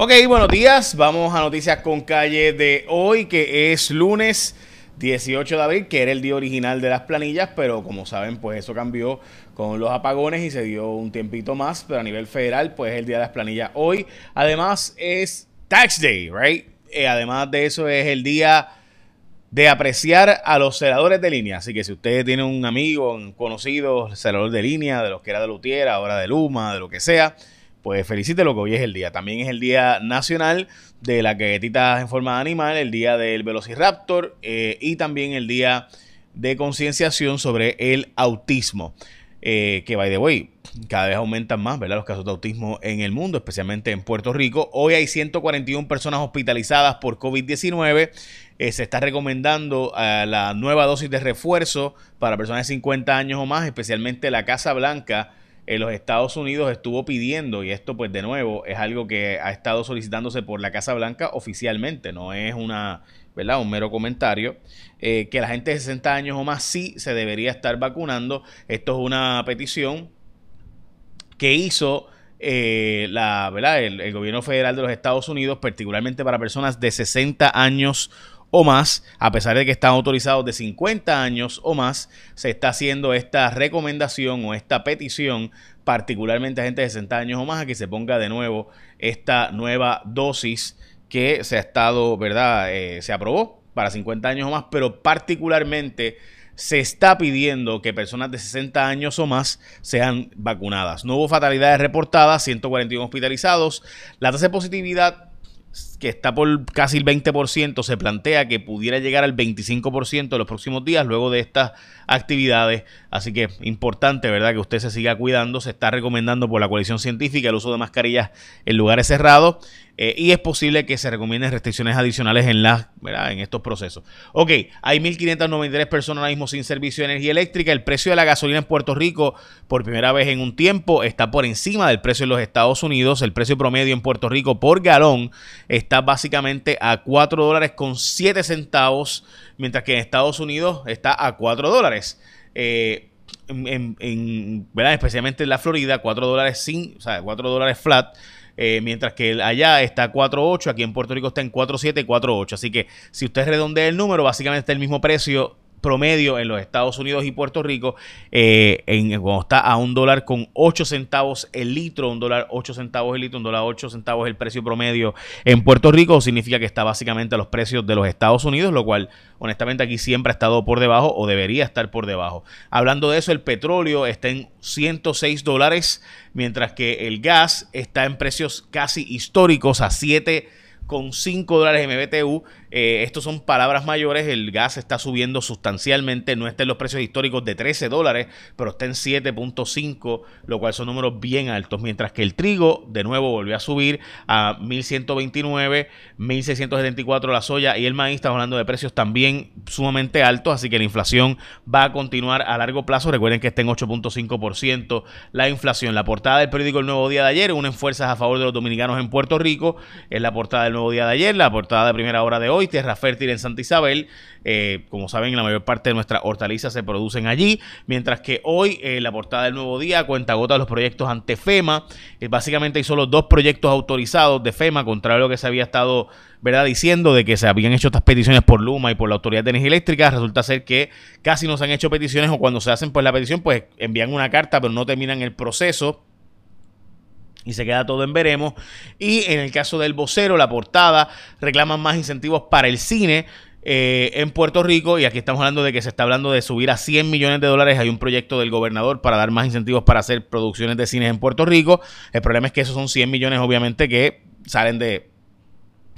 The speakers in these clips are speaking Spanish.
Ok, buenos días. Vamos a noticias con calle de hoy, que es lunes 18 de abril, que era el día original de las planillas, pero como saben, pues eso cambió con los apagones y se dio un tiempito más, pero a nivel federal, pues es el día de las planillas hoy. Además es Tax Day, right? Eh, además de eso es el día de apreciar a los celadores de línea. Así que si usted tiene un amigo, un conocido, celador de línea, de los que era de Lutiera, ahora de Luma, de lo que sea, pues felicítelo que hoy es el día. También es el día nacional de la galletita en forma de animal, el día del Velociraptor eh, y también el día de concienciación sobre el autismo. Eh, que by the way, cada vez aumentan más ¿verdad? los casos de autismo en el mundo, especialmente en Puerto Rico. Hoy hay 141 personas hospitalizadas por COVID-19. Eh, se está recomendando la nueva dosis de refuerzo para personas de 50 años o más, especialmente la Casa Blanca en los Estados Unidos estuvo pidiendo, y esto pues de nuevo es algo que ha estado solicitándose por la Casa Blanca oficialmente, no es una, ¿verdad? un mero comentario, eh, que la gente de 60 años o más sí se debería estar vacunando. Esto es una petición que hizo eh, la, ¿verdad? El, gobierno federal de los Estados Unidos, particularmente para personas de 60 años o más, a pesar de que están autorizados de 50 años o más, se está haciendo esta recomendación o esta petición, particularmente a gente de 60 años o más, a que se ponga de nuevo esta nueva dosis que se ha estado, ¿verdad? Eh, se aprobó para 50 años o más, pero particularmente se está pidiendo que personas de 60 años o más sean vacunadas. No hubo fatalidades reportadas, 141 hospitalizados. La tasa de positividad que está por casi el 20%, se plantea que pudiera llegar al 25% en los próximos días luego de estas actividades. Así que importante, ¿verdad? Que usted se siga cuidando. Se está recomendando por la coalición científica el uso de mascarillas en lugares cerrados. Eh, y es posible que se recomienden restricciones adicionales en, las, en estos procesos. Ok, hay 1.593 personas ahora mismo sin servicio de energía eléctrica. El precio de la gasolina en Puerto Rico, por primera vez en un tiempo, está por encima del precio en los Estados Unidos. El precio promedio en Puerto Rico por galón básicamente a 4 dólares con 7 centavos, mientras que en Estados Unidos está a 4 dólares. Eh, en, ¿verdad? especialmente en la Florida, 4 dólares sin, o sea, 4 dólares flat. Eh, mientras que allá está 4.8, aquí en Puerto Rico está en 4.7 y 4.8. Así que si usted redondea el número, básicamente está el mismo precio promedio en los Estados Unidos y Puerto Rico, eh, en, cuando está a un dólar con 8 centavos el litro, un dólar 8 centavos el litro, un dólar 8 centavos el precio promedio en Puerto Rico, significa que está básicamente a los precios de los Estados Unidos, lo cual honestamente aquí siempre ha estado por debajo o debería estar por debajo. Hablando de eso, el petróleo está en 106 dólares, mientras que el gas está en precios casi históricos a 7 con 5 dólares MBTU. Eh, estos son palabras mayores. El gas está subiendo sustancialmente. No está en los precios históricos de 13 dólares, pero está en 7.5, lo cual son números bien altos. Mientras que el trigo, de nuevo, volvió a subir a 1129, 1674 la soya y el maíz. Estamos hablando de precios también sumamente altos, así que la inflación va a continuar a largo plazo. Recuerden que está en 8.5% la inflación. La portada del periódico El Nuevo Día de ayer, unen fuerzas a favor de los dominicanos en Puerto Rico. Es la portada del nuevo día de ayer, la portada de primera hora de hoy, Tierra Fértil en Santa Isabel. Eh, como saben, la mayor parte de nuestras hortalizas se producen allí, mientras que hoy eh, la portada del nuevo día cuenta gota los proyectos ante FEMA. Eh, básicamente hay solo dos proyectos autorizados de FEMA, contrario a lo que se había estado ¿verdad? diciendo de que se habían hecho estas peticiones por Luma y por la Autoridad de Energía Eléctrica. Resulta ser que casi no se han hecho peticiones o cuando se hacen pues la petición, pues envían una carta, pero no terminan el proceso y se queda todo en veremos. Y en el caso del vocero, la portada, reclaman más incentivos para el cine. Eh, en Puerto Rico y aquí estamos hablando de que se está hablando de subir a 100 millones de dólares. Hay un proyecto del gobernador para dar más incentivos para hacer producciones de cines en Puerto Rico. El problema es que esos son 100 millones obviamente que salen de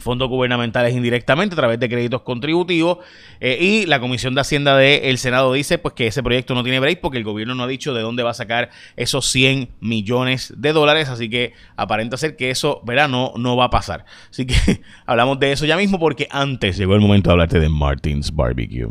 fondos gubernamentales indirectamente a través de créditos contributivos eh, y la Comisión de Hacienda del Senado dice pues que ese proyecto no tiene break porque el gobierno no ha dicho de dónde va a sacar esos 100 millones de dólares, así que aparenta ser que eso, verá, no, no va a pasar. Así que hablamos de eso ya mismo porque antes llegó el momento de hablarte de Martins Barbecue.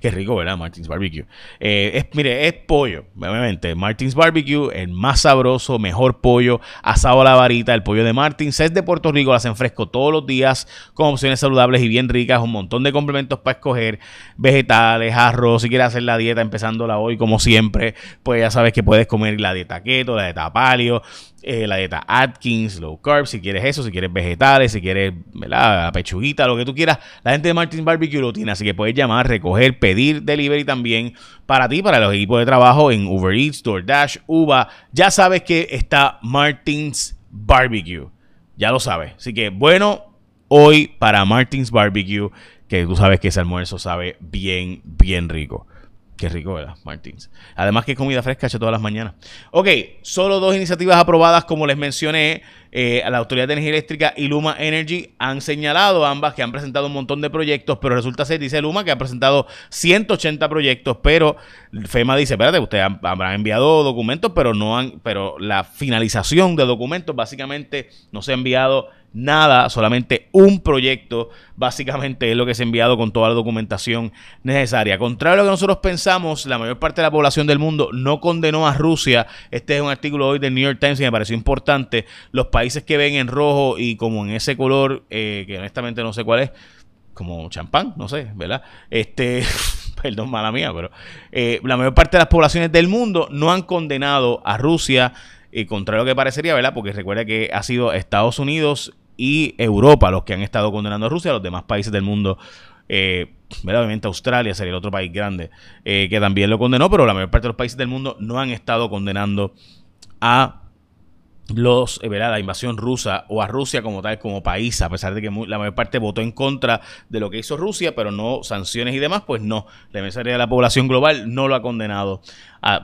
Qué rico, ¿verdad? Martins Barbecue. Eh, es, mire, es pollo, obviamente. Martins Barbecue, el más sabroso, mejor pollo, asado a la varita, el pollo de Martins es de Puerto Rico, las hacen todos los días con opciones saludables y bien ricas, un montón de complementos para escoger, vegetales, arroz, si quieres hacer la dieta empezándola hoy como siempre, pues ya sabes que puedes comer la dieta keto, la dieta paleo, eh, la dieta Atkins, low carb, si quieres eso, si quieres vegetales, si quieres la pechuguita, lo que tú quieras. La gente de Martins Barbecue lo tiene, así que puedes llamar, recoger, pedir delivery también para ti, para los equipos de trabajo en Uber Eats, DoorDash, Uva. Ya sabes que está Martins Barbecue. Ya lo sabes. Así que bueno, hoy para Martins Barbecue, que tú sabes que ese almuerzo sabe bien, bien rico. Qué rico, ¿verdad? Martins. Además que comida fresca hecha todas las mañanas. Ok, solo dos iniciativas aprobadas, como les mencioné. Eh, la Autoridad de Energía Eléctrica y Luma Energy han señalado ambas que han presentado un montón de proyectos, pero resulta ser, dice Luma, que ha presentado 180 proyectos, pero FEMA dice, espérate, ustedes habrán enviado documentos, pero no han, pero la finalización de documentos básicamente no se ha enviado nada, solamente un proyecto, básicamente es lo que se ha enviado con toda la documentación necesaria. Contrario a lo que nosotros pensamos, la mayor parte de la población del mundo no condenó a Rusia. Este es un artículo hoy del New York Times y me pareció importante. Los países que ven en rojo y como en ese color, eh, que honestamente no sé cuál es, como champán, no sé, ¿verdad? Este, perdón, mala mía, pero eh, la mayor parte de las poblaciones del mundo no han condenado a Rusia. Y contrario a lo que parecería, ¿verdad? Porque recuerda que ha sido Estados Unidos y Europa los que han estado condenando a Rusia, los demás países del mundo. Eh, obviamente Australia sería el otro país grande eh, que también lo condenó, pero la mayor parte de los países del mundo no han estado condenando a los, eh, la invasión rusa o a Rusia como tal, como país, a pesar de que la mayor parte votó en contra de lo que hizo Rusia, pero no sanciones y demás, pues no, la mayoría de la población global no lo ha condenado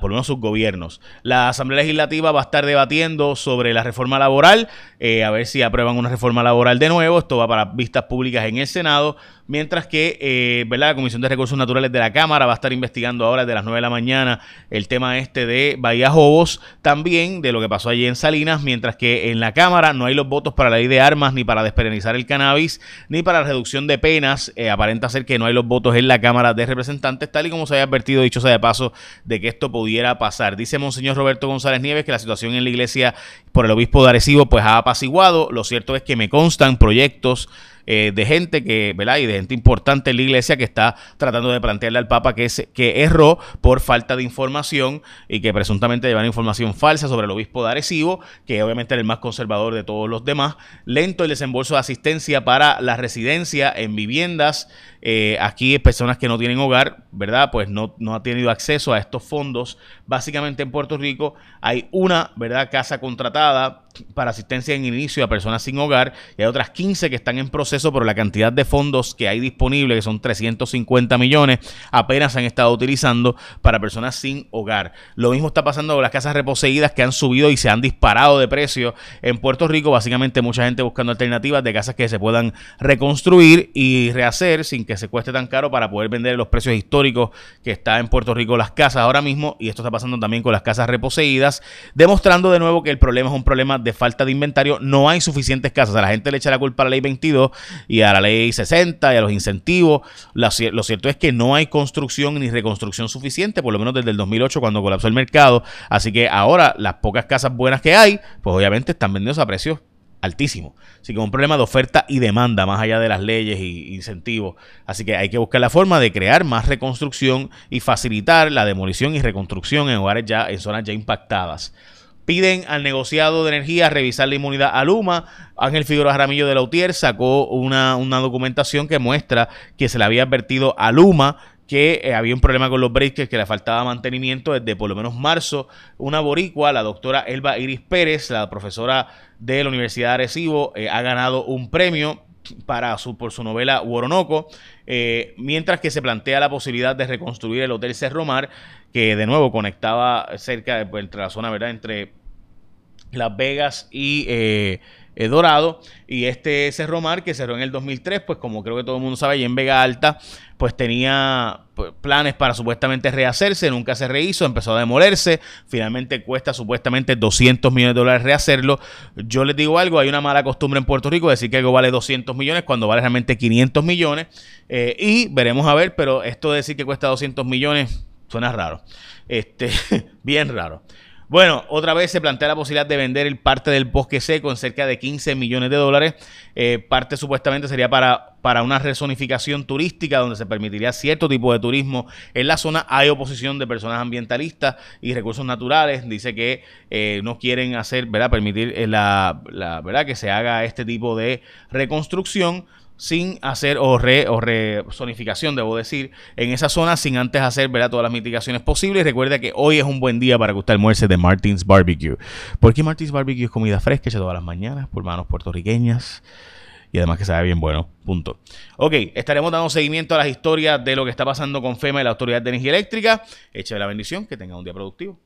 por lo menos sus gobiernos. La Asamblea Legislativa va a estar debatiendo sobre la reforma laboral, eh, a ver si aprueban una reforma laboral de nuevo. Esto va para vistas públicas en el Senado, mientras que eh, la Comisión de Recursos Naturales de la Cámara va a estar investigando ahora desde las 9 de la mañana el tema este de Bahía Jobos, también de lo que pasó allí en Salinas, mientras que en la Cámara no hay los votos para la ley de armas, ni para despenalizar el cannabis, ni para la reducción de penas. Eh, aparenta ser que no hay los votos en la Cámara de Representantes, tal y como se había advertido, dicho sea de paso, de que esto pudiera pasar. Dice Monseñor Roberto González Nieves que la situación en la iglesia por el obispo de Arecibo pues ha apaciguado. Lo cierto es que me constan proyectos eh, de gente que, ¿verdad? Y de gente importante en la iglesia que está tratando de plantearle al Papa que, es, que erró por falta de información y que presuntamente llevan información falsa sobre el obispo de Arecibo, que obviamente era el más conservador de todos los demás. Lento el desembolso de asistencia para la residencia en viviendas. Eh, aquí personas que no tienen hogar, ¿verdad? Pues no, no ha tenido acceso a estos fondos. Básicamente en Puerto Rico hay una, ¿verdad? Casa contratada temporada para asistencia en inicio a personas sin hogar y hay otras 15 que están en proceso, pero la cantidad de fondos que hay disponible, que son 350 millones, apenas se han estado utilizando para personas sin hogar. Lo mismo está pasando con las casas reposeídas que han subido y se han disparado de precio en Puerto Rico. Básicamente mucha gente buscando alternativas de casas que se puedan reconstruir y rehacer sin que se cueste tan caro para poder vender los precios históricos que está en Puerto Rico las casas ahora mismo. Y esto está pasando también con las casas reposeídas, demostrando de nuevo que el problema es un problema de de falta de inventario, no hay suficientes casas. A la gente le echa la culpa a la ley 22 y a la ley 60 y a los incentivos. lo cierto es que no hay construcción ni reconstrucción suficiente, por lo menos desde el 2008 cuando colapsó el mercado. Así que ahora las pocas casas buenas que hay, pues obviamente están vendiendo a precios altísimos. Así que un problema de oferta y demanda más allá de las leyes y incentivos. Así que hay que buscar la forma de crear más reconstrucción y facilitar la demolición y reconstrucción en hogares ya en zonas ya impactadas. Piden al negociado de energía revisar la inmunidad a Luma. Ángel Figueroa Ramillo de la UTIER sacó una, documentación que muestra que se le había advertido a Luma que eh, había un problema con los breakers, que le faltaba mantenimiento desde por lo menos marzo. Una boricua, la doctora Elba Iris Pérez, la profesora de la Universidad de Arecibo, eh, ha ganado un premio para su, por su novela Woronoco, eh, mientras que se plantea la posibilidad de reconstruir el Hotel Cerro Mar, que de nuevo conectaba cerca de, pues, entre la zona, ¿verdad?, entre las Vegas y eh, eh, Dorado. Y este Cerro Mar, que cerró en el 2003, pues como creo que todo el mundo sabe, y en Vega Alta, pues tenía pues, planes para supuestamente rehacerse, nunca se rehizo, empezó a demolerse, finalmente cuesta supuestamente 200 millones de dólares rehacerlo. Yo les digo algo, hay una mala costumbre en Puerto Rico de decir que algo vale 200 millones cuando vale realmente 500 millones. Eh, y veremos a ver, pero esto de decir que cuesta 200 millones suena raro. Este, bien raro. Bueno, otra vez se plantea la posibilidad de vender el parte del bosque seco en cerca de 15 millones de dólares. Eh, parte supuestamente sería para, para una rezonificación turística donde se permitiría cierto tipo de turismo en la zona. Hay oposición de personas ambientalistas y recursos naturales. Dice que eh, no quieren hacer, ¿verdad? Permitir eh, la, la, ¿verdad? que se haga este tipo de reconstrucción sin hacer o re o resonificación, debo decir, en esa zona sin antes hacer ¿verdad? todas las mitigaciones posibles. Recuerda que hoy es un buen día para que usted almuerce de Martins Barbecue. Porque Martins Barbecue es comida fresca hecha todas las mañanas por manos puertorriqueñas y además que sabe bien bueno. Punto. Ok, estaremos dando seguimiento a las historias de lo que está pasando con FEMA y la Autoridad de Energía Eléctrica. Eche la bendición, que tenga un día productivo.